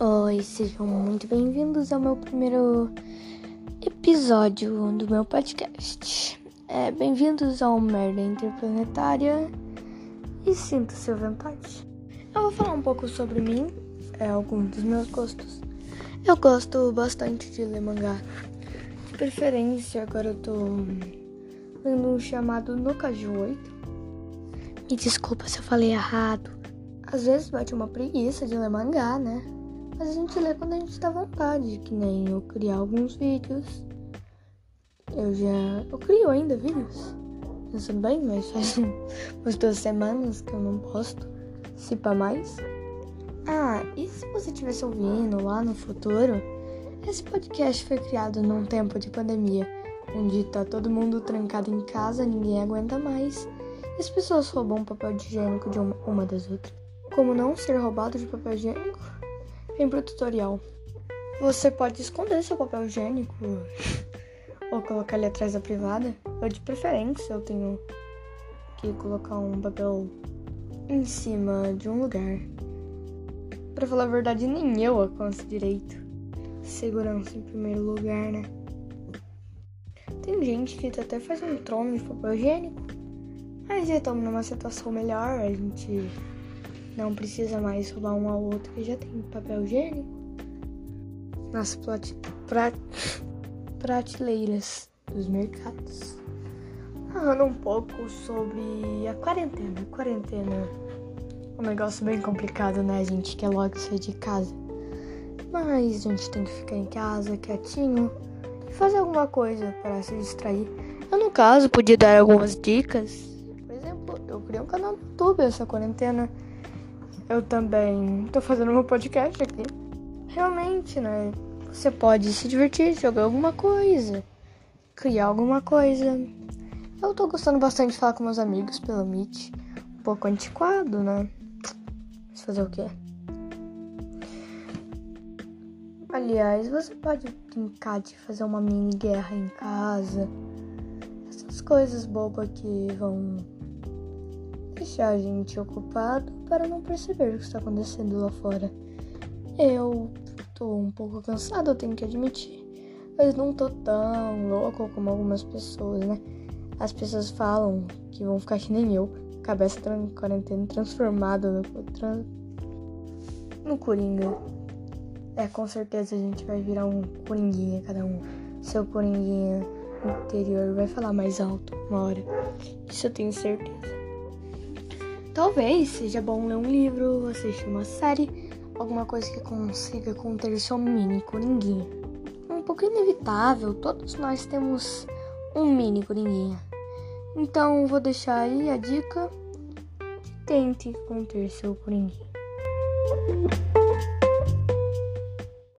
Oi, sejam muito bem-vindos ao meu primeiro episódio do meu podcast. É, bem-vindos ao Merda Interplanetária e sinta-se à vontade. Eu vou falar um pouco sobre mim, é, alguns dos meus gostos. Eu gosto bastante de ler mangá. De preferência, agora eu tô lendo um chamado No Caju 8. Me desculpa se eu falei errado. Às vezes bate uma preguiça de ler mangá, né? Mas a gente lê quando a gente tá à vontade, que nem eu criar alguns vídeos. Eu já. Eu crio ainda vídeos. Pensando bem, mas faz umas duas semanas que eu não posto. Se pá mais. Ah, e se você estivesse ouvindo lá no futuro? Esse podcast foi criado num tempo de pandemia, onde tá todo mundo trancado em casa, ninguém aguenta mais. E as pessoas roubam papel higiênico de uma, uma das outras. Como não ser roubado de papel higiênico? Vem pro tutorial. Você pode esconder seu papel higiênico ou colocar ele atrás da privada. Ou de preferência, eu tenho que colocar um papel em cima de um lugar. Pra falar a verdade, nem eu alcanço direito. Segurança em primeiro lugar, né? Tem gente que até faz um trono de papel higiênico. Mas já estamos numa situação melhor, a gente não precisa mais roubar um ao outro que já tem papel higiênico nas prateleiras dos mercados. Falando um pouco sobre a quarentena. Quarentena é um negócio bem complicado, né? A gente quer logo sair de casa. Mas a gente tem que ficar em casa quietinho e fazer alguma coisa para se distrair. Eu, no caso, podia dar algumas dicas. Por exemplo, eu criei um canal no YouTube essa quarentena eu também tô fazendo meu podcast aqui. Realmente, né? Você pode se divertir, jogar alguma coisa, criar alguma coisa. Eu tô gostando bastante de falar com meus amigos pelo Meet. Um pouco antiquado, né? Mas fazer o quê? Aliás, você pode brincar de fazer uma mini guerra em casa. Essas coisas bobas que vão deixar a gente ocupado para não perceber o que está acontecendo lá fora. Eu tô um pouco cansado, eu tenho que admitir. Mas não tô tão louco como algumas pessoas, né? As pessoas falam que vão ficar que nem eu, cabeça quarentena transformada no, no Coringa. É, com certeza a gente vai virar um Coringuinha cada um. Seu Coringuinha interior vai falar mais alto uma hora. Isso eu tenho certeza. Talvez seja bom ler um livro, assistir uma série, alguma coisa que consiga conter seu mini coringuinha. Um pouco inevitável, todos nós temos um mini coringuinha. Então vou deixar aí a dica: tente conter seu coringuinha.